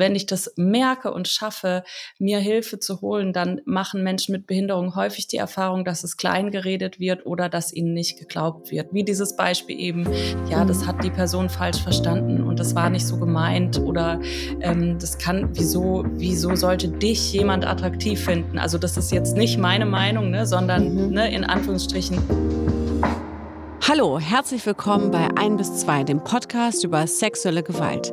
wenn ich das merke und schaffe, mir Hilfe zu holen, dann machen Menschen mit Behinderung häufig die Erfahrung, dass es klein geredet wird oder dass ihnen nicht geglaubt wird. Wie dieses Beispiel eben, ja, das hat die Person falsch verstanden und das war nicht so gemeint oder ähm, das kann, wieso, wieso sollte dich jemand attraktiv finden? Also das ist jetzt nicht meine Meinung, ne, sondern mhm. ne, in Anführungsstrichen Hallo, herzlich willkommen bei 1 bis 2, dem Podcast über sexuelle Gewalt.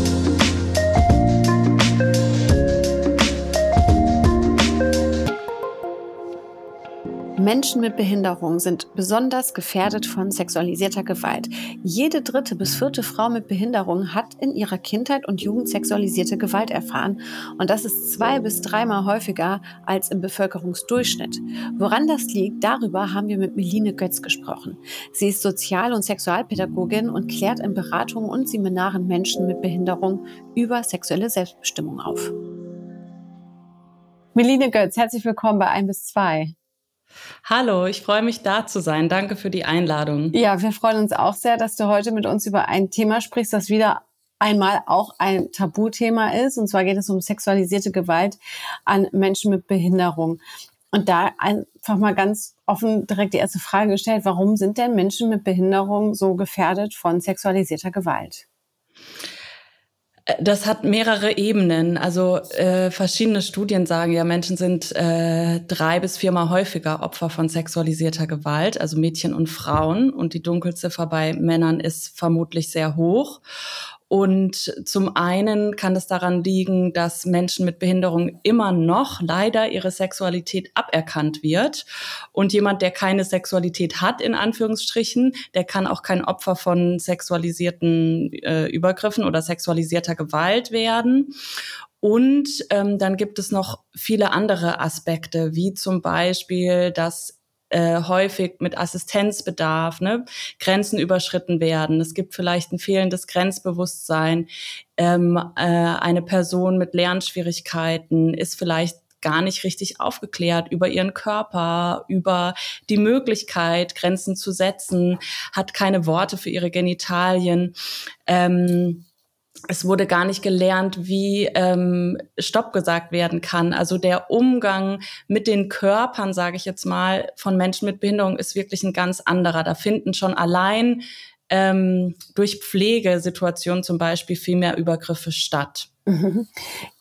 Menschen mit Behinderung sind besonders gefährdet von sexualisierter Gewalt. Jede dritte bis vierte Frau mit Behinderung hat in ihrer Kindheit und Jugend sexualisierte Gewalt erfahren. Und das ist zwei bis dreimal häufiger als im Bevölkerungsdurchschnitt. Woran das liegt, darüber haben wir mit Meline Götz gesprochen. Sie ist Sozial- und Sexualpädagogin und klärt in Beratungen und Seminaren Menschen mit Behinderung über sexuelle Selbstbestimmung auf. Meline Götz, herzlich willkommen bei 1 bis 2. Hallo, ich freue mich da zu sein. Danke für die Einladung. Ja, wir freuen uns auch sehr, dass du heute mit uns über ein Thema sprichst, das wieder einmal auch ein Tabuthema ist. Und zwar geht es um sexualisierte Gewalt an Menschen mit Behinderung. Und da einfach mal ganz offen direkt die erste Frage gestellt, warum sind denn Menschen mit Behinderung so gefährdet von sexualisierter Gewalt? Das hat mehrere Ebenen. Also äh, verschiedene Studien sagen ja, Menschen sind äh, drei bis viermal häufiger Opfer von sexualisierter Gewalt, also Mädchen und Frauen. Und die Dunkelziffer bei Männern ist vermutlich sehr hoch. Und zum einen kann es daran liegen, dass Menschen mit Behinderung immer noch leider ihre Sexualität aberkannt wird. Und jemand, der keine Sexualität hat, in Anführungsstrichen, der kann auch kein Opfer von sexualisierten äh, Übergriffen oder sexualisierter Gewalt werden. Und ähm, dann gibt es noch viele andere Aspekte, wie zum Beispiel, dass äh, häufig mit Assistenzbedarf, ne, Grenzen überschritten werden. Es gibt vielleicht ein fehlendes Grenzbewusstsein. Ähm, äh, eine Person mit Lernschwierigkeiten ist vielleicht gar nicht richtig aufgeklärt über ihren Körper, über die Möglichkeit, Grenzen zu setzen, hat keine Worte für ihre Genitalien. Ähm, es wurde gar nicht gelernt, wie ähm, Stopp gesagt werden kann. Also der Umgang mit den Körpern, sage ich jetzt mal, von Menschen mit Behinderung ist wirklich ein ganz anderer. Da finden schon allein ähm, durch Pflegesituationen zum Beispiel viel mehr Übergriffe statt. Mhm.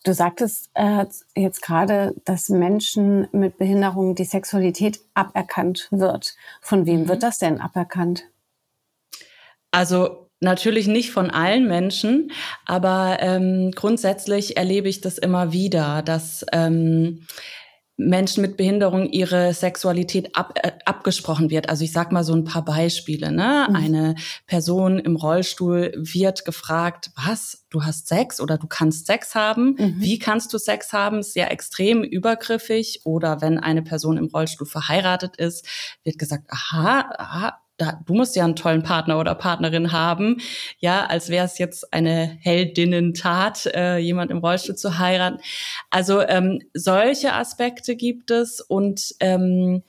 Du sagtest äh, jetzt gerade, dass Menschen mit Behinderung die Sexualität aberkannt wird. Von wem wird mhm. das denn aberkannt? Also Natürlich nicht von allen Menschen, aber ähm, grundsätzlich erlebe ich das immer wieder, dass ähm, Menschen mit Behinderung ihre Sexualität ab, äh, abgesprochen wird. Also ich sag mal so ein paar Beispiele. Ne? Mhm. Eine Person im Rollstuhl wird gefragt, was, du hast Sex oder du kannst Sex haben? Mhm. Wie kannst du Sex haben? Sehr extrem übergriffig. Oder wenn eine Person im Rollstuhl verheiratet ist, wird gesagt, aha, aha du musst ja einen tollen Partner oder Partnerin haben, ja, als wäre es jetzt eine Heldinnentat, äh, jemand im Rollstuhl zu heiraten. Also ähm, solche Aspekte gibt es und ähm,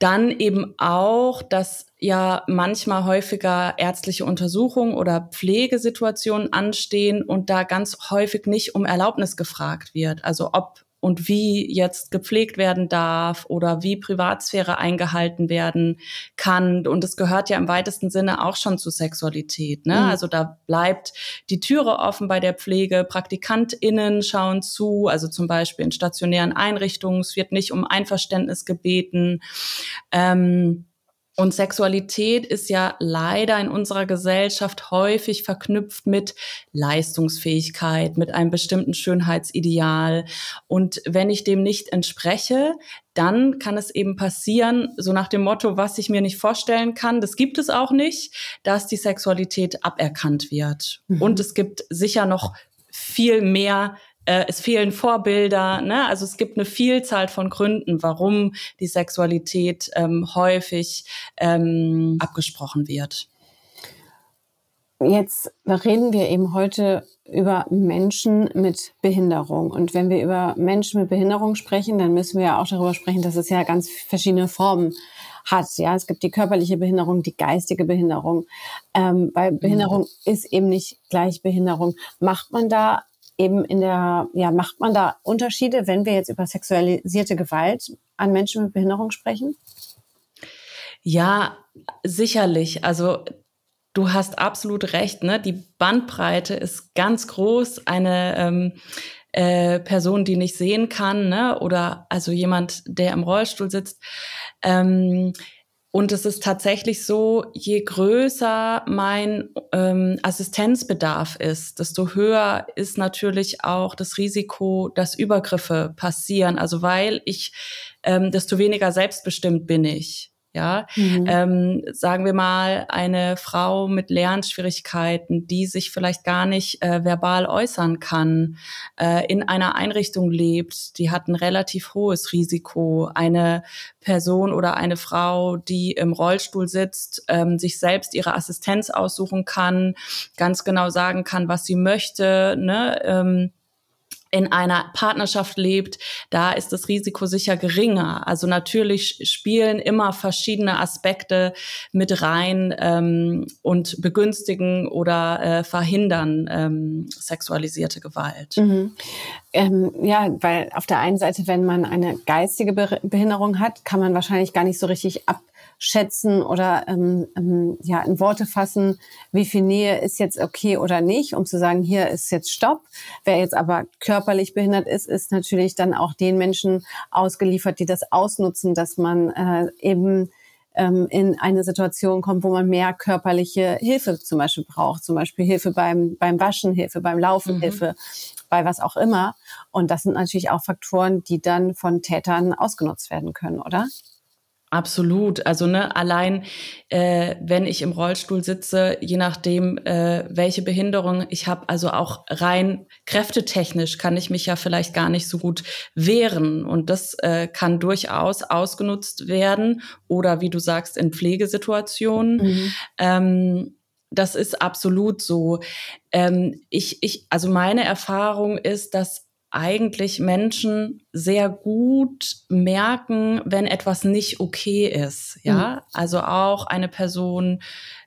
dann eben auch, dass ja manchmal häufiger ärztliche Untersuchungen oder Pflegesituationen anstehen und da ganz häufig nicht um Erlaubnis gefragt wird. Also ob und wie jetzt gepflegt werden darf oder wie Privatsphäre eingehalten werden kann. Und es gehört ja im weitesten Sinne auch schon zu Sexualität. Ne? Mhm. Also da bleibt die Türe offen bei der Pflege. PraktikantInnen schauen zu, also zum Beispiel in stationären Einrichtungen. Es wird nicht um Einverständnis gebeten. Ähm, und Sexualität ist ja leider in unserer Gesellschaft häufig verknüpft mit Leistungsfähigkeit, mit einem bestimmten Schönheitsideal. Und wenn ich dem nicht entspreche, dann kann es eben passieren, so nach dem Motto, was ich mir nicht vorstellen kann, das gibt es auch nicht, dass die Sexualität aberkannt wird. Mhm. Und es gibt sicher noch viel mehr äh, es fehlen Vorbilder. Ne? Also es gibt eine Vielzahl von Gründen, warum die Sexualität ähm, häufig ähm, abgesprochen wird. Jetzt reden wir eben heute über Menschen mit Behinderung. Und wenn wir über Menschen mit Behinderung sprechen, dann müssen wir ja auch darüber sprechen, dass es ja ganz verschiedene Formen hat. Ja, es gibt die körperliche Behinderung, die geistige Behinderung. Ähm, weil Behinderung mhm. ist eben nicht gleich Behinderung. Macht man da eben in der, ja, macht man da Unterschiede, wenn wir jetzt über sexualisierte Gewalt an Menschen mit Behinderung sprechen? Ja, sicherlich. Also du hast absolut recht. Ne? Die Bandbreite ist ganz groß. Eine ähm, äh, Person, die nicht sehen kann, ne? oder also jemand, der im Rollstuhl sitzt. Ähm, und es ist tatsächlich so, je größer mein ähm, Assistenzbedarf ist, desto höher ist natürlich auch das Risiko, dass Übergriffe passieren. Also weil ich, ähm, desto weniger selbstbestimmt bin ich. Ja, mhm. ähm, sagen wir mal eine Frau mit Lernschwierigkeiten, die sich vielleicht gar nicht äh, verbal äußern kann, äh, in einer Einrichtung lebt, die hat ein relativ hohes Risiko. Eine Person oder eine Frau, die im Rollstuhl sitzt, ähm, sich selbst ihre Assistenz aussuchen kann, ganz genau sagen kann, was sie möchte, ne? Ähm, in einer Partnerschaft lebt, da ist das Risiko sicher geringer. Also natürlich spielen immer verschiedene Aspekte mit rein ähm, und begünstigen oder äh, verhindern ähm, sexualisierte Gewalt. Mhm. Ähm, ja, weil auf der einen Seite, wenn man eine geistige Behinderung hat, kann man wahrscheinlich gar nicht so richtig ab schätzen oder ähm, ähm, ja in Worte fassen, wie viel Nähe ist jetzt okay oder nicht, um zu sagen, hier ist jetzt Stopp. Wer jetzt aber körperlich behindert ist, ist natürlich dann auch den Menschen ausgeliefert, die das ausnutzen, dass man äh, eben ähm, in eine Situation kommt, wo man mehr körperliche Hilfe zum Beispiel braucht, zum Beispiel Hilfe beim beim Waschen, Hilfe beim Laufen, mhm. Hilfe bei was auch immer. Und das sind natürlich auch Faktoren, die dann von Tätern ausgenutzt werden können, oder? Absolut. Also ne, allein äh, wenn ich im Rollstuhl sitze, je nachdem, äh, welche Behinderung ich habe, also auch rein kräftetechnisch kann ich mich ja vielleicht gar nicht so gut wehren. Und das äh, kann durchaus ausgenutzt werden oder wie du sagst, in Pflegesituationen. Mhm. Ähm, das ist absolut so. Ähm, ich, ich, also meine Erfahrung ist, dass eigentlich Menschen sehr gut merken, wenn etwas nicht okay ist. Ja, mhm. also auch eine Person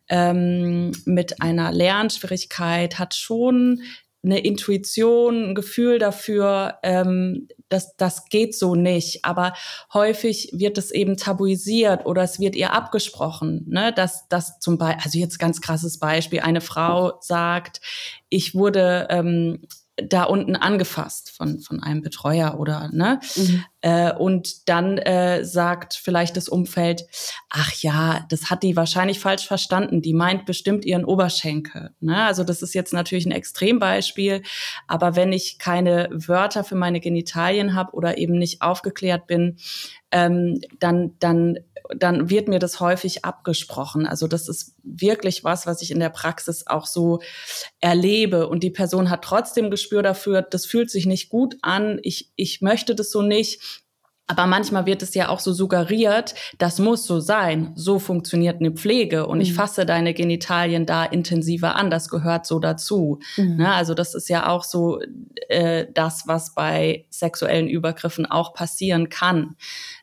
ähm, mit einer Lernschwierigkeit hat schon eine Intuition, ein Gefühl dafür, ähm, dass das geht so nicht. Aber häufig wird es eben tabuisiert oder es wird ihr abgesprochen, ne? dass das zum Beispiel, also jetzt ganz krasses Beispiel, eine Frau sagt, ich wurde ähm, da unten angefasst von, von einem Betreuer oder ne? Mhm. Äh, und dann äh, sagt vielleicht das Umfeld, ach ja, das hat die wahrscheinlich falsch verstanden, die meint bestimmt ihren Oberschenkel. Ne? Also das ist jetzt natürlich ein Extrembeispiel, aber wenn ich keine Wörter für meine Genitalien habe oder eben nicht aufgeklärt bin, ähm, dann, dann dann wird mir das häufig abgesprochen. Also das ist wirklich was, was ich in der Praxis auch so erlebe. Und die Person hat trotzdem Gespür dafür, das fühlt sich nicht gut an, ich, ich möchte das so nicht. Aber manchmal wird es ja auch so suggeriert, das muss so sein. So funktioniert eine Pflege und mhm. ich fasse deine Genitalien da intensiver an. Das gehört so dazu. Mhm. Ne? Also das ist ja auch so äh, das, was bei sexuellen Übergriffen auch passieren kann,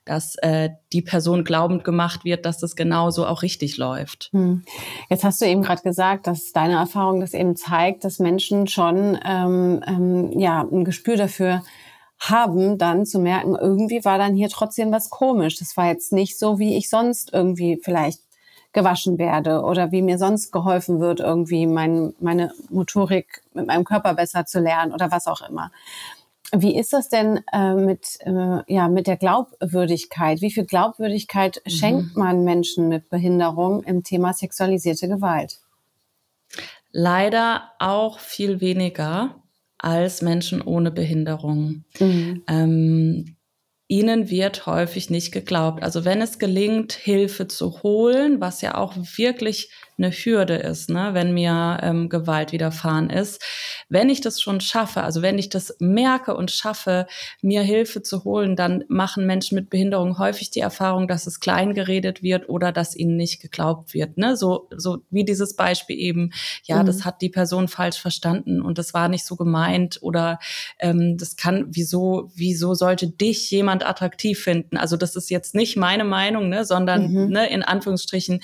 dass äh, die Person glaubend gemacht wird, dass das genauso auch richtig läuft. Mhm. Jetzt hast du eben gerade gesagt, dass deine Erfahrung das eben zeigt, dass Menschen schon ähm, ähm, ja ein Gespür dafür haben, dann zu merken, irgendwie war dann hier trotzdem was komisch. Das war jetzt nicht so, wie ich sonst irgendwie vielleicht gewaschen werde oder wie mir sonst geholfen wird, irgendwie mein, meine Motorik mit meinem Körper besser zu lernen oder was auch immer. Wie ist das denn äh, mit, äh, ja, mit der Glaubwürdigkeit? Wie viel Glaubwürdigkeit mhm. schenkt man Menschen mit Behinderung im Thema sexualisierte Gewalt? Leider auch viel weniger als Menschen ohne Behinderung. Mhm. Ähm, ihnen wird häufig nicht geglaubt. Also wenn es gelingt, Hilfe zu holen, was ja auch wirklich eine Hürde ist, ne, wenn mir ähm, Gewalt widerfahren ist. Wenn ich das schon schaffe, also wenn ich das merke und schaffe, mir Hilfe zu holen, dann machen Menschen mit Behinderung häufig die Erfahrung, dass es klein geredet wird oder dass ihnen nicht geglaubt wird. Ne? So, so wie dieses Beispiel eben, ja, mhm. das hat die Person falsch verstanden und das war nicht so gemeint oder ähm, das kann, wieso, wieso sollte dich jemand attraktiv finden? Also das ist jetzt nicht meine Meinung, ne, sondern mhm. ne, in Anführungsstrichen.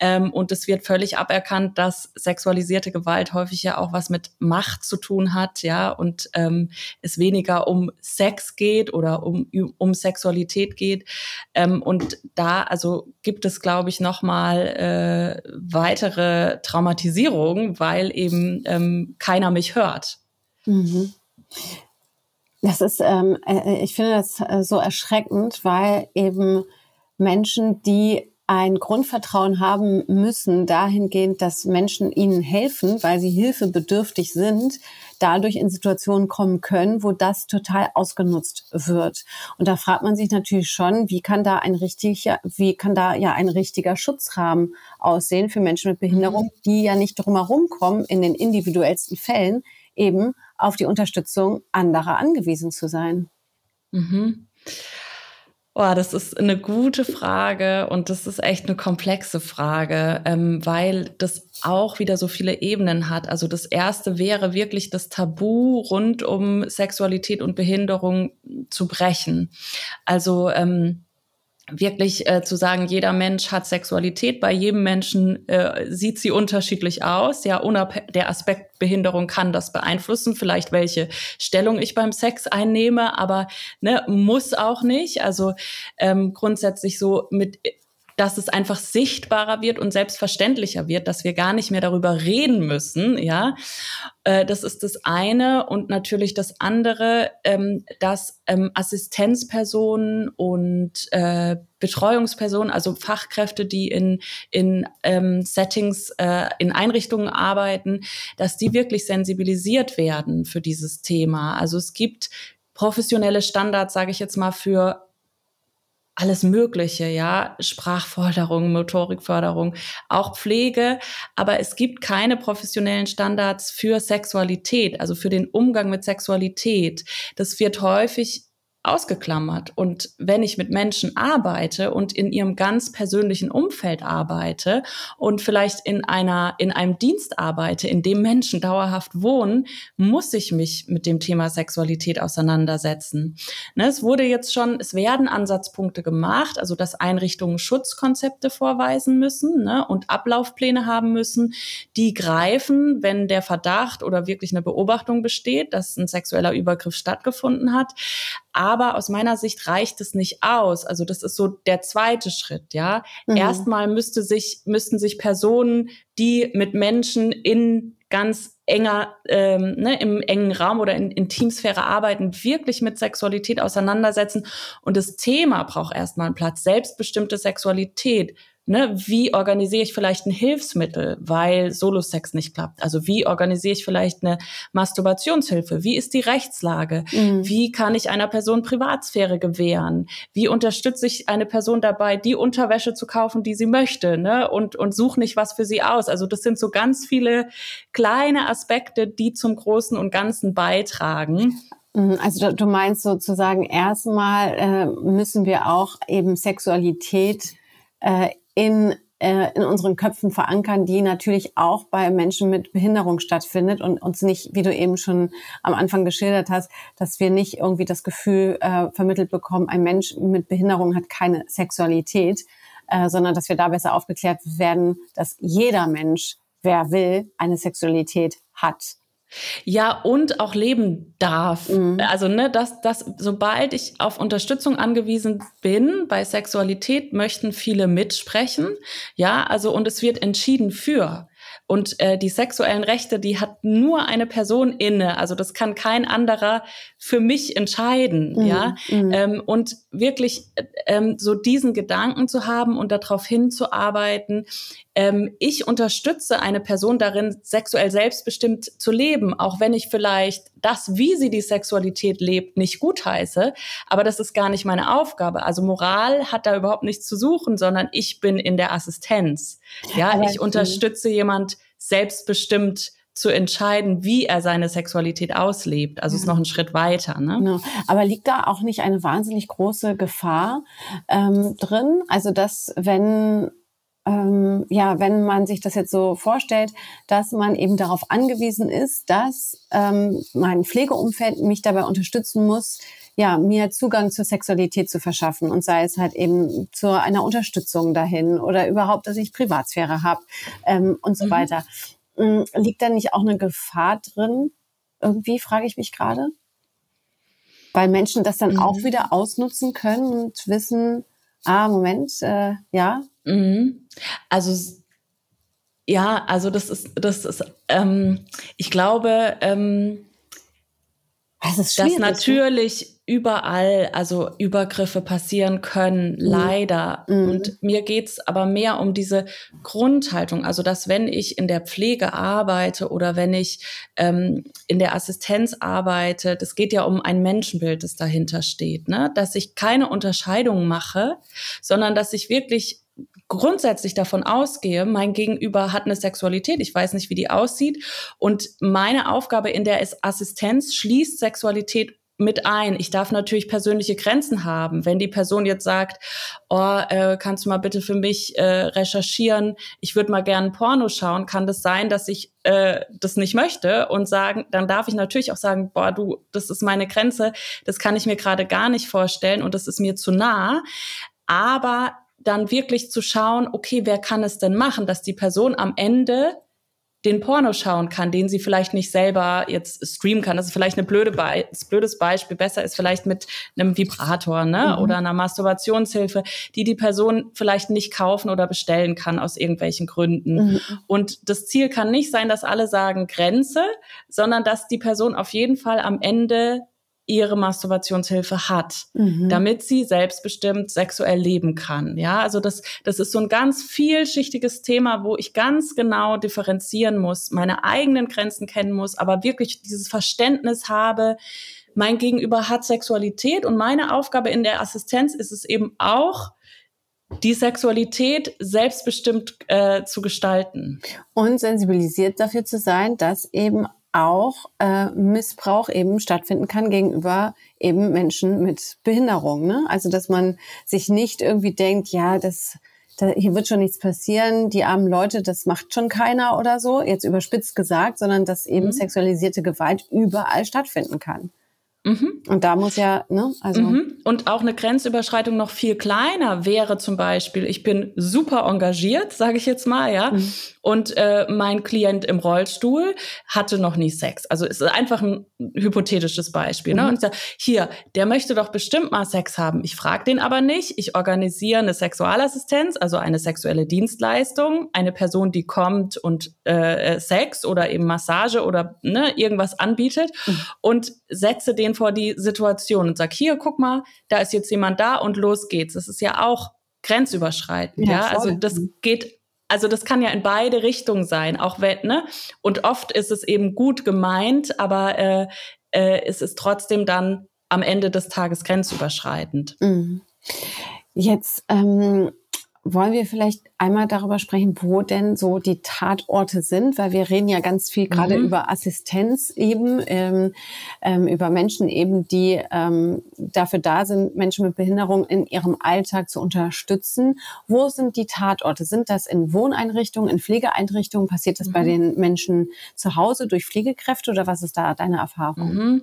Ähm, und es wird völlig aberkannt, dass sexualisierte Gewalt häufig ja auch was mit Macht zu tun hat, ja, und ähm, es weniger um Sex geht oder um, um Sexualität geht. Ähm, und da also gibt es, glaube ich, nochmal äh, weitere Traumatisierungen, weil eben ähm, keiner mich hört. Mhm. Das ist, ähm, äh, ich finde das äh, so erschreckend, weil eben Menschen, die ein Grundvertrauen haben müssen dahingehend, dass Menschen ihnen helfen, weil sie hilfebedürftig sind, dadurch in Situationen kommen können, wo das total ausgenutzt wird. Und da fragt man sich natürlich schon, wie kann da ein richtiger, wie kann da ja ein richtiger Schutzrahmen aussehen für Menschen mit Behinderung, mhm. die ja nicht drumherum kommen, in den individuellsten Fällen eben auf die Unterstützung anderer angewiesen zu sein. Mhm. Oh, das ist eine gute Frage und das ist echt eine komplexe Frage, ähm, weil das auch wieder so viele Ebenen hat. Also das erste wäre wirklich das Tabu rund um Sexualität und Behinderung zu brechen. Also ähm, wirklich äh, zu sagen, jeder Mensch hat Sexualität, bei jedem Menschen äh, sieht sie unterschiedlich aus. Ja, der Aspekt Behinderung kann das beeinflussen, vielleicht welche Stellung ich beim Sex einnehme, aber ne, muss auch nicht. Also ähm, grundsätzlich so mit dass es einfach sichtbarer wird und selbstverständlicher wird, dass wir gar nicht mehr darüber reden müssen, ja. Äh, das ist das eine und natürlich das andere, ähm, dass ähm, Assistenzpersonen und äh, Betreuungspersonen, also Fachkräfte, die in, in ähm, Settings, äh, in Einrichtungen arbeiten, dass die wirklich sensibilisiert werden für dieses Thema. Also es gibt professionelle Standards, sage ich jetzt mal, für alles Mögliche, ja, Sprachförderung, Motorikförderung, auch Pflege, aber es gibt keine professionellen Standards für Sexualität, also für den Umgang mit Sexualität. Das wird häufig ausgeklammert. Und wenn ich mit Menschen arbeite und in ihrem ganz persönlichen Umfeld arbeite und vielleicht in einer, in einem Dienst arbeite, in dem Menschen dauerhaft wohnen, muss ich mich mit dem Thema Sexualität auseinandersetzen. Ne, es wurde jetzt schon, es werden Ansatzpunkte gemacht, also dass Einrichtungen Schutzkonzepte vorweisen müssen ne, und Ablaufpläne haben müssen, die greifen, wenn der Verdacht oder wirklich eine Beobachtung besteht, dass ein sexueller Übergriff stattgefunden hat. Aber aus meiner Sicht reicht es nicht aus. Also das ist so der zweite Schritt, ja. Mhm. Erstmal müsste sich, müssten sich Personen, die mit Menschen in ganz enger, ähm, ne, im engen Raum oder in Intimsphäre arbeiten, wirklich mit Sexualität auseinandersetzen. Und das Thema braucht erstmal einen Platz. Selbstbestimmte Sexualität ne, wie organisiere ich vielleicht ein Hilfsmittel, weil Solo-Sex nicht klappt? Also wie organisiere ich vielleicht eine Masturbationshilfe? Wie ist die Rechtslage? Mhm. Wie kann ich einer Person Privatsphäre gewähren? Wie unterstütze ich eine Person dabei, die Unterwäsche zu kaufen, die sie möchte, ne? Und, und suche nicht was für sie aus. Also das sind so ganz viele kleine Aspekte, die zum Großen und Ganzen beitragen. Mhm, also du meinst sozusagen erstmal äh, müssen wir auch eben Sexualität äh, in äh, in unseren Köpfen verankern, die natürlich auch bei Menschen mit Behinderung stattfindet und uns nicht, wie du eben schon am Anfang geschildert hast, dass wir nicht irgendwie das Gefühl äh, vermittelt bekommen, ein Mensch mit Behinderung hat keine Sexualität, äh, sondern dass wir da besser aufgeklärt werden, dass jeder Mensch, wer will, eine Sexualität hat. Ja, und auch leben darf. Mhm. Also, ne, dass, dass, sobald ich auf Unterstützung angewiesen bin, bei Sexualität möchten viele mitsprechen. Ja, also, und es wird entschieden für. Und äh, die sexuellen Rechte, die hat nur eine Person inne. Also das kann kein anderer für mich entscheiden. Mhm. Ja, mhm. Ähm, und wirklich ähm, so diesen Gedanken zu haben und darauf hinzuarbeiten, ähm, ich unterstütze eine Person darin, sexuell selbstbestimmt zu leben, auch wenn ich vielleicht das, wie sie die Sexualität lebt, nicht gutheiße. Aber das ist gar nicht meine Aufgabe. Also Moral hat da überhaupt nichts zu suchen, sondern ich bin in der Assistenz. Ja, aber ich unterstütze jemand selbstbestimmt zu entscheiden, wie er seine Sexualität auslebt. Also ja. ist noch ein Schritt weiter. Ne? Genau. Aber liegt da auch nicht eine wahnsinnig große Gefahr ähm, drin? Also dass wenn ähm, ja, wenn man sich das jetzt so vorstellt, dass man eben darauf angewiesen ist, dass ähm, mein Pflegeumfeld mich dabei unterstützen muss, ja, mir Zugang zur Sexualität zu verschaffen und sei es halt eben zu einer Unterstützung dahin oder überhaupt, dass ich Privatsphäre habe ähm, und so mhm. weiter. Ähm, liegt da nicht auch eine Gefahr drin? Irgendwie frage ich mich gerade. Weil Menschen das dann mhm. auch wieder ausnutzen können und wissen, ah, Moment, äh, ja. Mhm. Also ja, also das ist, das ist, ähm, ich glaube, ähm, das ist dass natürlich überall also Übergriffe passieren können, mhm. leider. Mhm. Und mir geht's aber mehr um diese Grundhaltung, also dass wenn ich in der Pflege arbeite oder wenn ich ähm, in der Assistenz arbeite, das geht ja um ein Menschenbild, das dahinter steht, ne? dass ich keine Unterscheidung mache, sondern dass ich wirklich grundsätzlich davon ausgehe, mein Gegenüber hat eine Sexualität, ich weiß nicht, wie die aussieht. Und meine Aufgabe in der Assistenz schließt Sexualität mit ein. Ich darf natürlich persönliche Grenzen haben. Wenn die Person jetzt sagt, oh, äh, kannst du mal bitte für mich äh, recherchieren, ich würde mal gerne Porno schauen, kann das sein, dass ich äh, das nicht möchte und sagen, dann darf ich natürlich auch sagen, boah, du, das ist meine Grenze, das kann ich mir gerade gar nicht vorstellen und das ist mir zu nah. Aber dann wirklich zu schauen, okay, wer kann es denn machen, dass die Person am Ende den Porno schauen kann, den sie vielleicht nicht selber jetzt streamen kann. Das ist vielleicht eine blöde Be ein blödes Beispiel. Besser ist vielleicht mit einem Vibrator ne? Mhm. oder einer Masturbationshilfe, die die Person vielleicht nicht kaufen oder bestellen kann aus irgendwelchen Gründen. Mhm. Und das Ziel kann nicht sein, dass alle sagen Grenze, sondern dass die Person auf jeden Fall am Ende ihre Masturbationshilfe hat, mhm. damit sie selbstbestimmt sexuell leben kann. Ja, also das, das ist so ein ganz vielschichtiges Thema, wo ich ganz genau differenzieren muss, meine eigenen Grenzen kennen muss, aber wirklich dieses Verständnis habe, mein Gegenüber hat Sexualität und meine Aufgabe in der Assistenz ist es eben auch, die Sexualität selbstbestimmt äh, zu gestalten. Und sensibilisiert dafür zu sein, dass eben auch äh, Missbrauch eben stattfinden kann gegenüber eben Menschen mit Behinderung. Ne? Also dass man sich nicht irgendwie denkt, ja, das da, hier wird schon nichts passieren, die armen Leute, das macht schon keiner oder so, jetzt überspitzt gesagt, sondern dass eben mhm. sexualisierte Gewalt überall stattfinden kann. Mhm. Und da muss ja, ne, also. Mhm. Und auch eine Grenzüberschreitung noch viel kleiner wäre zum Beispiel, ich bin super engagiert, sage ich jetzt mal, ja, mhm. und äh, mein Klient im Rollstuhl hatte noch nie Sex. Also es ist einfach ein hypothetisches Beispiel. Ne? Mhm. Und ich sage, hier, der möchte doch bestimmt mal Sex haben. Ich frage den aber nicht. Ich organisiere eine Sexualassistenz, also eine sexuelle Dienstleistung, eine Person, die kommt und äh, Sex oder eben Massage oder ne, irgendwas anbietet mhm. und setze den vor die Situation und sag, hier, guck mal, da ist jetzt jemand da und los geht's. Das ist ja auch grenzüberschreitend, ja. ja? Also das geht also das kann ja in beide Richtungen sein, auch wenn, ne? Und oft ist es eben gut gemeint, aber äh, äh, es ist trotzdem dann am Ende des Tages grenzüberschreitend. Mhm. Jetzt ähm, wollen wir vielleicht einmal darüber sprechen, wo denn so die Tatorte sind, weil wir reden ja ganz viel gerade mhm. über Assistenz eben, ähm, ähm, über Menschen eben, die ähm, dafür da sind, Menschen mit Behinderung in ihrem Alltag zu unterstützen. Wo sind die Tatorte? Sind das in Wohneinrichtungen, in Pflegeeinrichtungen? Passiert das mhm. bei den Menschen zu Hause durch Pflegekräfte oder was ist da deine Erfahrung? Mhm.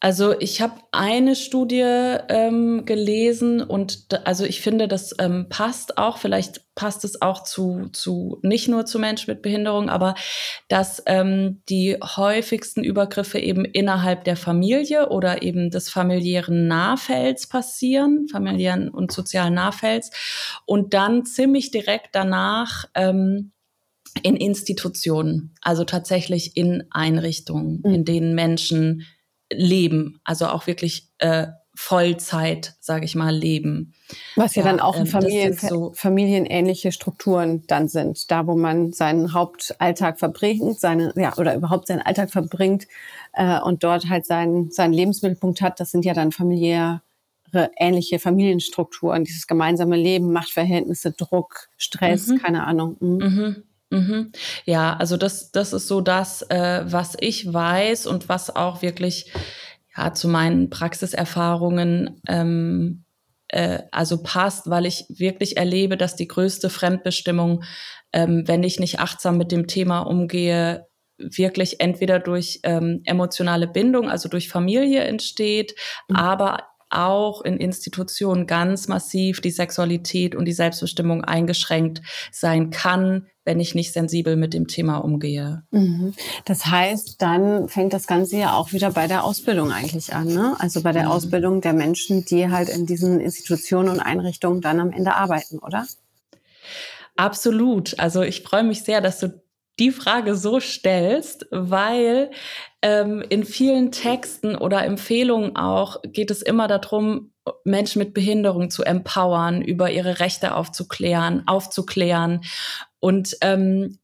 Also ich habe eine Studie ähm, gelesen und also ich finde, das ähm, passt auch, vielleicht passt es auch zu, zu nicht nur zu Menschen mit Behinderung, aber dass ähm, die häufigsten Übergriffe eben innerhalb der Familie oder eben des familiären Nahfelds passieren, familiären und sozialen Nahfelds und dann ziemlich direkt danach ähm, in Institutionen, also tatsächlich in Einrichtungen, mhm. in denen Menschen leben, also auch wirklich äh, Vollzeit, sage ich mal, leben. Was ja, ja dann auch ähm, Familien, so familienähnliche Strukturen dann sind, da wo man seinen Hauptalltag verbringt, seine ja oder überhaupt seinen Alltag verbringt äh, und dort halt seinen seinen Lebensmittelpunkt hat. Das sind ja dann familiäre ähnliche Familienstrukturen, dieses gemeinsame Leben, Machtverhältnisse, Druck, Stress, mhm. keine Ahnung. Mhm. Mhm. Mhm. Ja, also das, das ist so das, äh, was ich weiß und was auch wirklich ja, zu meinen Praxiserfahrungen ähm, äh, also passt, weil ich wirklich erlebe, dass die größte Fremdbestimmung, ähm, wenn ich nicht achtsam mit dem Thema umgehe, wirklich entweder durch ähm, emotionale Bindung, also durch Familie entsteht, mhm. aber auch in Institutionen ganz massiv die Sexualität und die Selbstbestimmung eingeschränkt sein kann, wenn ich nicht sensibel mit dem Thema umgehe. Mhm. Das heißt, dann fängt das Ganze ja auch wieder bei der Ausbildung eigentlich an, ne? Also bei der mhm. Ausbildung der Menschen, die halt in diesen Institutionen und Einrichtungen dann am Ende arbeiten, oder? Absolut. Also ich freue mich sehr, dass du die Frage so stellst, weil ähm, in vielen Texten oder Empfehlungen auch geht es immer darum, Menschen mit Behinderung zu empowern, über ihre Rechte aufzuklären, aufzuklären und, ähm,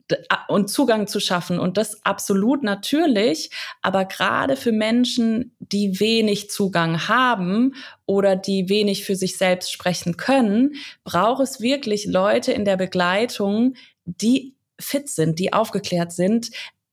und Zugang zu schaffen. Und das absolut natürlich, aber gerade für Menschen, die wenig Zugang haben oder die wenig für sich selbst sprechen können, braucht es wirklich Leute in der Begleitung, die fit sind, die aufgeklärt sind.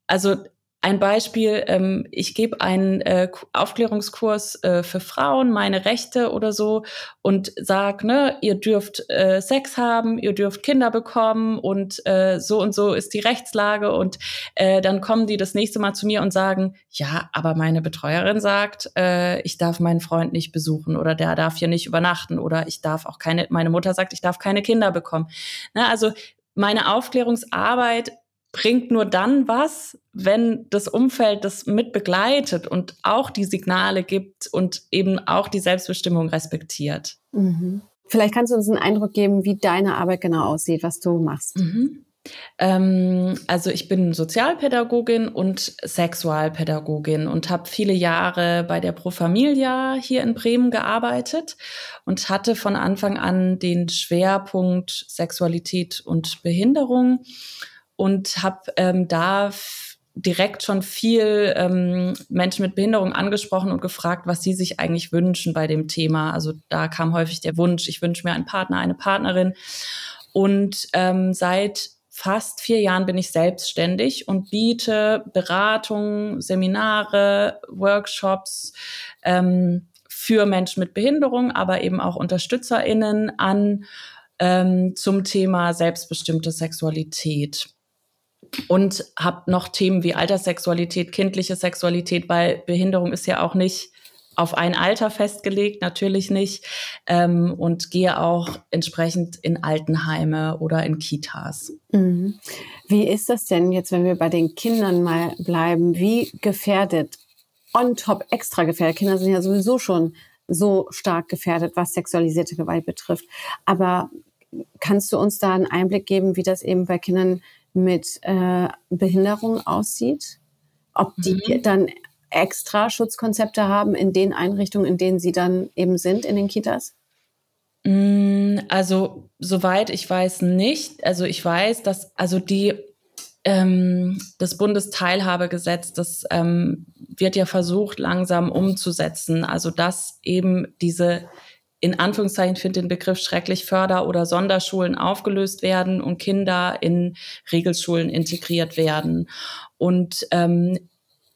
Also ein Beispiel, ähm, ich gebe einen äh, Aufklärungskurs äh, für Frauen, meine Rechte oder so und sag, ne, ihr dürft äh, Sex haben, ihr dürft Kinder bekommen und äh, so und so ist die Rechtslage und äh, dann kommen die das nächste Mal zu mir und sagen, ja, aber meine Betreuerin sagt, äh, ich darf meinen Freund nicht besuchen oder der darf hier nicht übernachten oder ich darf auch keine, meine Mutter sagt, ich darf keine Kinder bekommen. Ne, also meine Aufklärungsarbeit bringt nur dann was, wenn das Umfeld das mit begleitet und auch die Signale gibt und eben auch die Selbstbestimmung respektiert. Mhm. Vielleicht kannst du uns einen Eindruck geben, wie deine Arbeit genau aussieht, was du machst. Mhm. Ähm, also ich bin Sozialpädagogin und Sexualpädagogin und habe viele Jahre bei der Pro Familia hier in Bremen gearbeitet und hatte von Anfang an den Schwerpunkt Sexualität und Behinderung und habe ähm, da direkt schon viel ähm, Menschen mit Behinderung angesprochen und gefragt, was sie sich eigentlich wünschen bei dem Thema. Also da kam häufig der Wunsch, ich wünsche mir einen Partner, eine Partnerin. Und ähm, seit fast vier Jahren bin ich selbstständig und biete Beratungen, Seminare, Workshops ähm, für Menschen mit Behinderung, aber eben auch UnterstützerInnen an ähm, zum Thema selbstbestimmte Sexualität und habe noch Themen wie Alterssexualität, kindliche Sexualität, weil Behinderung ist ja auch nicht auf ein Alter festgelegt, natürlich nicht, ähm, und gehe auch entsprechend in Altenheime oder in Kitas. Mhm. Wie ist das denn jetzt, wenn wir bei den Kindern mal bleiben? Wie gefährdet, on top extra gefährdet, Kinder sind ja sowieso schon so stark gefährdet, was sexualisierte Gewalt betrifft. Aber kannst du uns da einen Einblick geben, wie das eben bei Kindern mit äh, Behinderung aussieht. Ob die mhm. dann extra Schutzkonzepte haben in den Einrichtungen, in denen sie dann eben sind, in den Kitas? Mm, also, soweit ich weiß nicht. Also, ich weiß, dass, also die, ähm, das Bundesteilhabegesetz, das ähm, wird ja versucht, langsam umzusetzen. Also, dass eben diese in Anführungszeichen finde den Begriff schrecklich Förder- oder Sonderschulen aufgelöst werden und Kinder in Regelschulen integriert werden. Und ähm,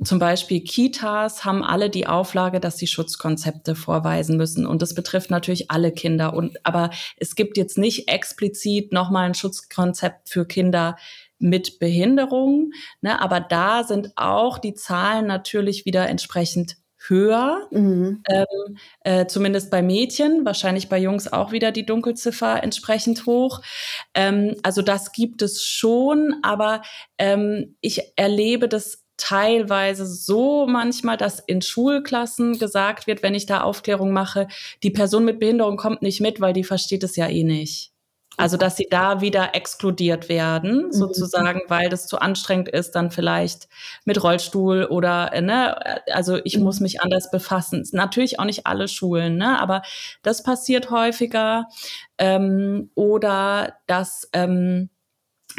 zum Beispiel Kitas haben alle die Auflage, dass sie Schutzkonzepte vorweisen müssen. Und das betrifft natürlich alle Kinder. Und, aber es gibt jetzt nicht explizit nochmal ein Schutzkonzept für Kinder mit Behinderung. Ne? Aber da sind auch die Zahlen natürlich wieder entsprechend höher, mhm. ähm, äh, zumindest bei Mädchen, wahrscheinlich bei Jungs auch wieder die Dunkelziffer entsprechend hoch. Ähm, also das gibt es schon, aber ähm, ich erlebe das teilweise so manchmal, dass in Schulklassen gesagt wird, wenn ich da Aufklärung mache, die Person mit Behinderung kommt nicht mit, weil die versteht es ja eh nicht. Also, dass sie da wieder exkludiert werden, mhm. sozusagen, weil das zu anstrengend ist, dann vielleicht mit Rollstuhl oder, äh, ne, also ich mhm. muss mich anders befassen. Natürlich auch nicht alle Schulen, ne, aber das passiert häufiger. Ähm, oder dass, ähm,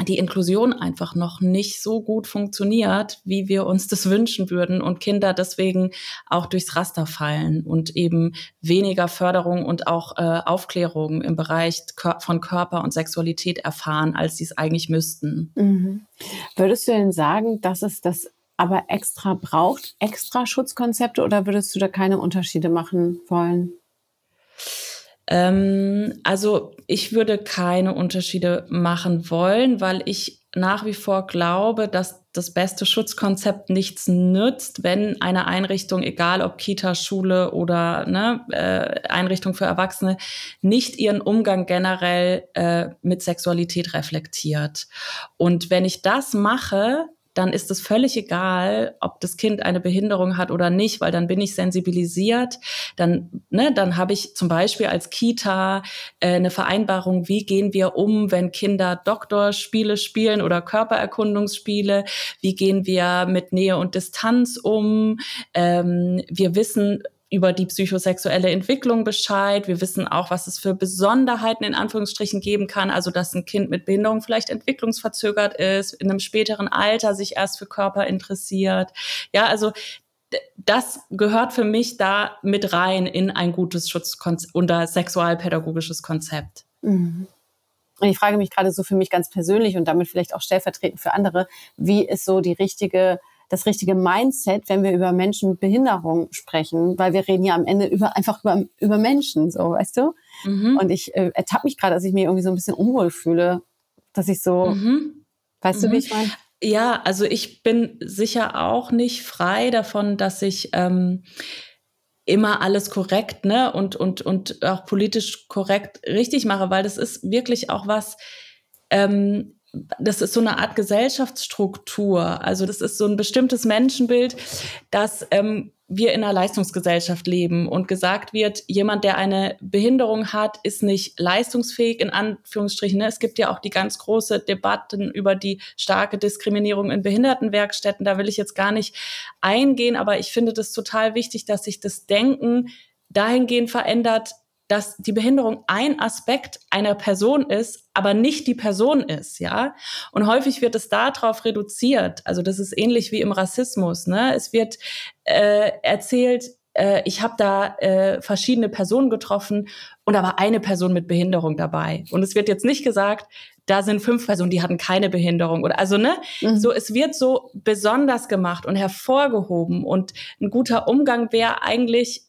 die Inklusion einfach noch nicht so gut funktioniert, wie wir uns das wünschen würden und Kinder deswegen auch durchs Raster fallen und eben weniger Förderung und auch äh, Aufklärung im Bereich von Körper und Sexualität erfahren, als sie es eigentlich müssten. Mhm. Würdest du denn sagen, dass es das aber extra braucht, extra Schutzkonzepte oder würdest du da keine Unterschiede machen wollen? Ähm, also ich würde keine Unterschiede machen wollen, weil ich nach wie vor glaube, dass das beste Schutzkonzept nichts nützt, wenn eine Einrichtung, egal ob Kita, Schule oder ne, äh, Einrichtung für Erwachsene, nicht ihren Umgang generell äh, mit Sexualität reflektiert. Und wenn ich das mache, dann ist es völlig egal, ob das Kind eine Behinderung hat oder nicht, weil dann bin ich sensibilisiert. Dann, ne, dann habe ich zum Beispiel als Kita äh, eine Vereinbarung, wie gehen wir um, wenn Kinder Doktorspiele spielen oder Körpererkundungsspiele? Wie gehen wir mit Nähe und Distanz um? Ähm, wir wissen, über die psychosexuelle Entwicklung Bescheid. Wir wissen auch, was es für Besonderheiten in Anführungsstrichen geben kann. Also, dass ein Kind mit Behinderung vielleicht entwicklungsverzögert ist, in einem späteren Alter sich erst für Körper interessiert. Ja, also das gehört für mich da mit rein in ein gutes Schutzkonzept unter sexualpädagogisches Konzept. Mhm. Und ich frage mich gerade so für mich ganz persönlich und damit vielleicht auch stellvertretend für andere, wie ist so die richtige das richtige Mindset, wenn wir über Menschen mit Behinderung sprechen, weil wir reden ja am Ende über einfach über, über Menschen, so, weißt du? Mhm. Und ich äh, ertappe mich gerade, dass ich mich irgendwie so ein bisschen unwohl fühle, dass ich so, mhm. weißt du, wie mhm. ich meine? Ja, also ich bin sicher auch nicht frei davon, dass ich ähm, immer alles korrekt ne und und und auch politisch korrekt richtig mache, weil das ist wirklich auch was. Ähm, das ist so eine Art Gesellschaftsstruktur. Also das ist so ein bestimmtes Menschenbild, dass ähm, wir in einer Leistungsgesellschaft leben und gesagt wird, jemand, der eine Behinderung hat, ist nicht leistungsfähig, in Anführungsstrichen. Ne? Es gibt ja auch die ganz große Debatten über die starke Diskriminierung in Behindertenwerkstätten. Da will ich jetzt gar nicht eingehen, aber ich finde das total wichtig, dass sich das Denken dahingehend verändert, dass die Behinderung ein Aspekt einer Person ist, aber nicht die Person ist, ja. Und häufig wird es darauf reduziert. Also das ist ähnlich wie im Rassismus. Ne? Es wird äh, erzählt, äh, ich habe da äh, verschiedene Personen getroffen und da war eine Person mit Behinderung dabei. Und es wird jetzt nicht gesagt, da sind fünf Personen, die hatten keine Behinderung oder also ne, mhm. so es wird so besonders gemacht und hervorgehoben und ein guter Umgang wäre eigentlich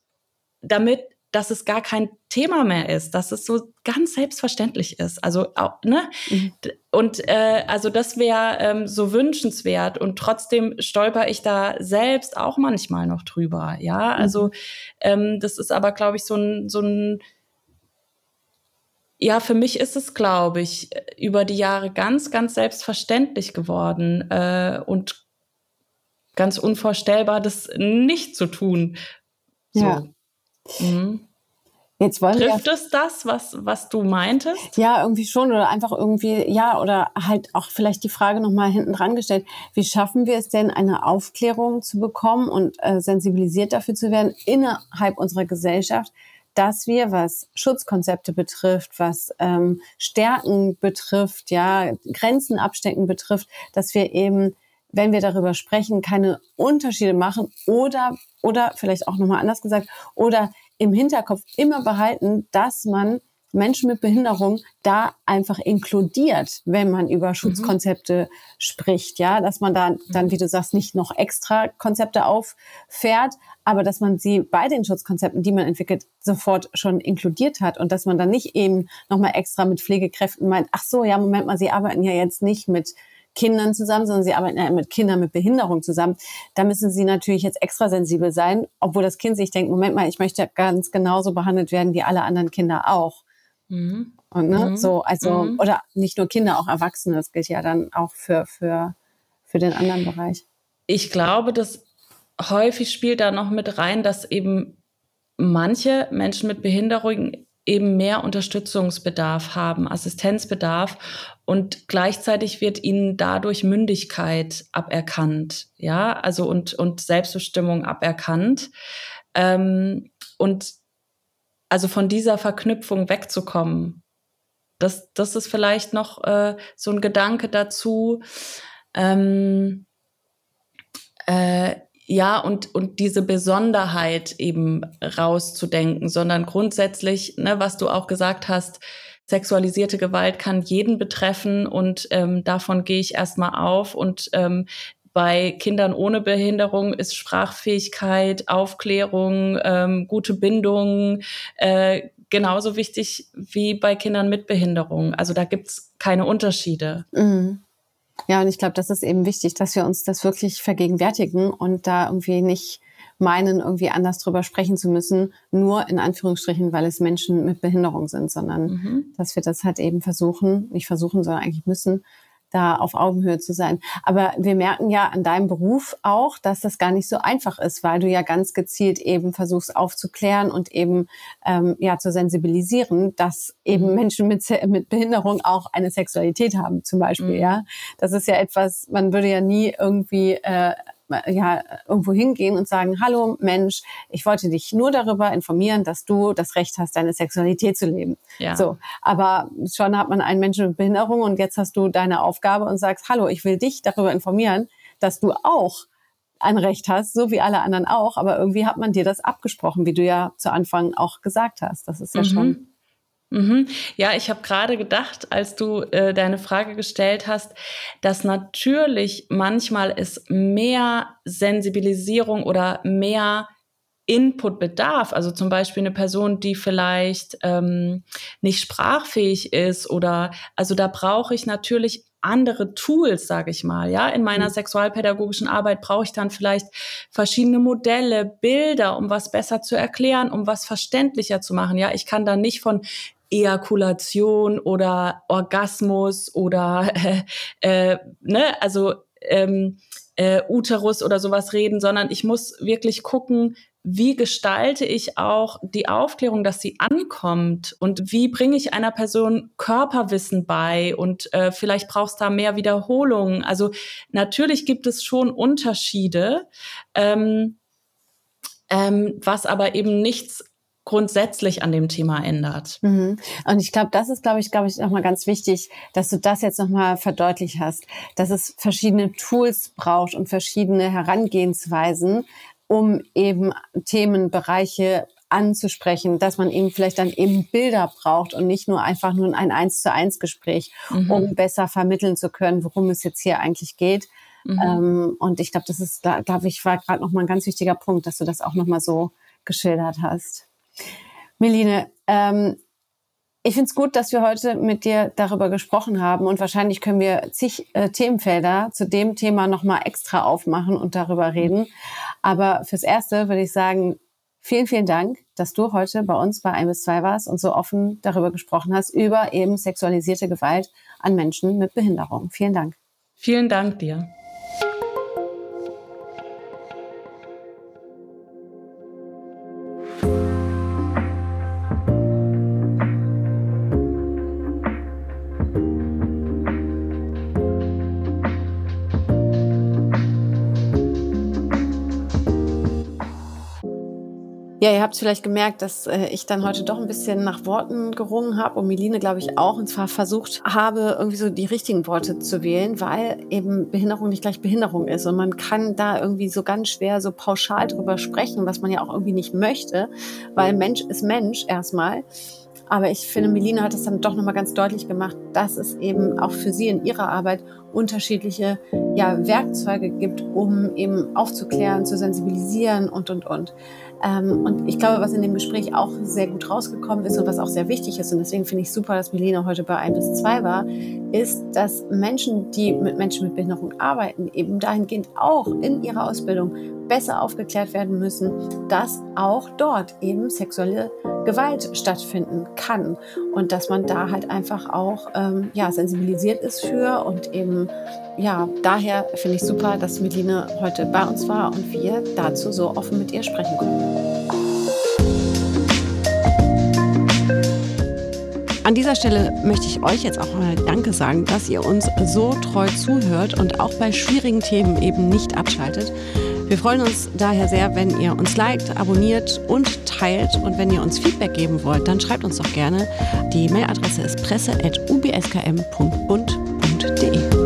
damit dass es gar kein Thema mehr ist, dass es so ganz selbstverständlich ist. Also ne? Mhm. Und äh, also das wäre ähm, so wünschenswert und trotzdem stolper ich da selbst auch manchmal noch drüber. Ja, also mhm. ähm, das ist aber, glaube ich, so ein, so ein ja, für mich ist es, glaube ich, über die Jahre ganz, ganz selbstverständlich geworden äh, und ganz unvorstellbar, das nicht zu tun. So. Ja. Mhm. Jetzt wollen Trifft wir, es das, was, was du meintest? Ja, irgendwie schon. Oder einfach irgendwie, ja, oder halt auch vielleicht die Frage nochmal hinten dran gestellt. Wie schaffen wir es denn, eine Aufklärung zu bekommen und äh, sensibilisiert dafür zu werden innerhalb unserer Gesellschaft, dass wir, was Schutzkonzepte betrifft, was ähm, Stärken betrifft, ja, Grenzen abstecken betrifft, dass wir eben wenn wir darüber sprechen, keine Unterschiede machen oder, oder vielleicht auch nochmal anders gesagt, oder im Hinterkopf immer behalten, dass man Menschen mit Behinderung da einfach inkludiert, wenn man über mhm. Schutzkonzepte mhm. spricht, ja, dass man da dann, wie du sagst, nicht noch extra Konzepte auffährt, aber dass man sie bei den Schutzkonzepten, die man entwickelt, sofort schon inkludiert hat und dass man dann nicht eben nochmal extra mit Pflegekräften meint, ach so, ja, Moment mal, sie arbeiten ja jetzt nicht mit Kindern zusammen, sondern sie arbeiten ja mit Kindern mit Behinderung zusammen. Da müssen sie natürlich jetzt extra sensibel sein, obwohl das Kind sich denkt, Moment mal, ich möchte ganz genauso behandelt werden wie alle anderen Kinder auch. Mhm. Und ne, mhm. so, also, mhm. oder nicht nur Kinder, auch Erwachsene, das gilt ja dann auch für, für, für den anderen Bereich. Ich glaube, dass häufig spielt da noch mit rein, dass eben manche Menschen mit Behinderung eben mehr Unterstützungsbedarf haben, Assistenzbedarf und gleichzeitig wird ihnen dadurch Mündigkeit aberkannt, ja, also und, und Selbstbestimmung aberkannt. Ähm, und also von dieser Verknüpfung wegzukommen, das, das ist vielleicht noch äh, so ein Gedanke dazu. Ähm, äh, ja, und, und diese Besonderheit eben rauszudenken, sondern grundsätzlich, ne, was du auch gesagt hast, sexualisierte Gewalt kann jeden betreffen und ähm, davon gehe ich erstmal auf. Und ähm, bei Kindern ohne Behinderung ist Sprachfähigkeit, Aufklärung, ähm, gute Bindung äh, genauso wichtig wie bei Kindern mit Behinderung. Also da gibt's keine Unterschiede. Mhm. Ja, und ich glaube, das ist eben wichtig, dass wir uns das wirklich vergegenwärtigen und da irgendwie nicht meinen, irgendwie anders drüber sprechen zu müssen, nur in Anführungsstrichen, weil es Menschen mit Behinderung sind, sondern mhm. dass wir das halt eben versuchen, nicht versuchen, sondern eigentlich müssen, da auf Augenhöhe zu sein. Aber wir merken ja an deinem Beruf auch, dass das gar nicht so einfach ist, weil du ja ganz gezielt eben versuchst aufzuklären und eben ähm, ja zu sensibilisieren, dass eben mhm. Menschen mit, mit Behinderung auch eine Sexualität haben, zum Beispiel. Mhm. Ja, das ist ja etwas, man würde ja nie irgendwie äh, ja irgendwo hingehen und sagen, hallo Mensch, ich wollte dich nur darüber informieren, dass du das Recht hast, deine Sexualität zu leben. Ja. So, aber schon hat man einen Menschen mit Behinderung und jetzt hast du deine Aufgabe und sagst, hallo, ich will dich darüber informieren, dass du auch ein Recht hast, so wie alle anderen auch, aber irgendwie hat man dir das abgesprochen, wie du ja zu Anfang auch gesagt hast. Das ist ja mhm. schon Mhm. Ja, ich habe gerade gedacht, als du äh, deine Frage gestellt hast, dass natürlich manchmal es mehr Sensibilisierung oder mehr Input bedarf. Also zum Beispiel eine Person, die vielleicht ähm, nicht sprachfähig ist oder also da brauche ich natürlich andere Tools, sage ich mal. Ja, in meiner mhm. sexualpädagogischen Arbeit brauche ich dann vielleicht verschiedene Modelle, Bilder, um was besser zu erklären, um was verständlicher zu machen. Ja, ich kann dann nicht von Ejakulation oder Orgasmus oder äh, äh, ne, also ähm, äh, Uterus oder sowas reden, sondern ich muss wirklich gucken, wie gestalte ich auch die Aufklärung, dass sie ankommt und wie bringe ich einer Person Körperwissen bei und äh, vielleicht brauchst du da mehr Wiederholungen. Also natürlich gibt es schon Unterschiede, ähm, ähm, was aber eben nichts grundsätzlich an dem Thema ändert. Mhm. Und ich glaube, das ist, glaube ich, glaube ich, nochmal ganz wichtig, dass du das jetzt nochmal verdeutlicht hast, dass es verschiedene Tools braucht und verschiedene Herangehensweisen, um eben Themenbereiche anzusprechen, dass man eben vielleicht dann eben Bilder braucht und nicht nur einfach nur ein eins zu eins Gespräch, mhm. um besser vermitteln zu können, worum es jetzt hier eigentlich geht. Mhm. Ähm, und ich glaube, das ist, da glaube ich, war gerade nochmal ein ganz wichtiger Punkt, dass du das auch nochmal so geschildert hast. Meline, ähm, ich finde es gut, dass wir heute mit dir darüber gesprochen haben und wahrscheinlich können wir zig äh, Themenfelder zu dem Thema nochmal extra aufmachen und darüber reden. Aber fürs Erste würde ich sagen, vielen, vielen Dank, dass du heute bei uns bei 1 bis 2 warst und so offen darüber gesprochen hast, über eben sexualisierte Gewalt an Menschen mit Behinderung. Vielen Dank. Vielen Dank dir. Ja, ihr habt vielleicht gemerkt, dass äh, ich dann heute doch ein bisschen nach Worten gerungen habe und Miline, glaube ich, auch. Und zwar versucht habe, irgendwie so die richtigen Worte zu wählen, weil eben Behinderung nicht gleich Behinderung ist. Und man kann da irgendwie so ganz schwer so pauschal drüber sprechen, was man ja auch irgendwie nicht möchte, weil Mensch ist Mensch erstmal. Aber ich finde, Melina hat es dann doch nochmal ganz deutlich gemacht, dass es eben auch für sie in ihrer Arbeit unterschiedliche ja, Werkzeuge gibt, um eben aufzuklären, zu sensibilisieren und, und, und. Ähm, und ich glaube, was in dem Gespräch auch sehr gut rausgekommen ist und was auch sehr wichtig ist, und deswegen finde ich super, dass Melina heute bei 1 bis 2 war, ist, dass Menschen, die mit Menschen mit Behinderung arbeiten, eben dahingehend auch in ihrer Ausbildung besser aufgeklärt werden müssen, dass auch dort eben sexuelle Gewalt stattfinden kann und dass man da halt einfach auch ähm, ja, sensibilisiert ist für und eben ja, daher finde ich super, dass Meline heute bei uns war und wir dazu so offen mit ihr sprechen konnten. An dieser Stelle möchte ich euch jetzt auch mal Danke sagen, dass ihr uns so treu zuhört und auch bei schwierigen Themen eben nicht abschaltet. Wir freuen uns daher sehr, wenn ihr uns liked, abonniert und teilt. Und wenn ihr uns Feedback geben wollt, dann schreibt uns doch gerne. Die Mailadresse ist presse.ubskm.bund.de.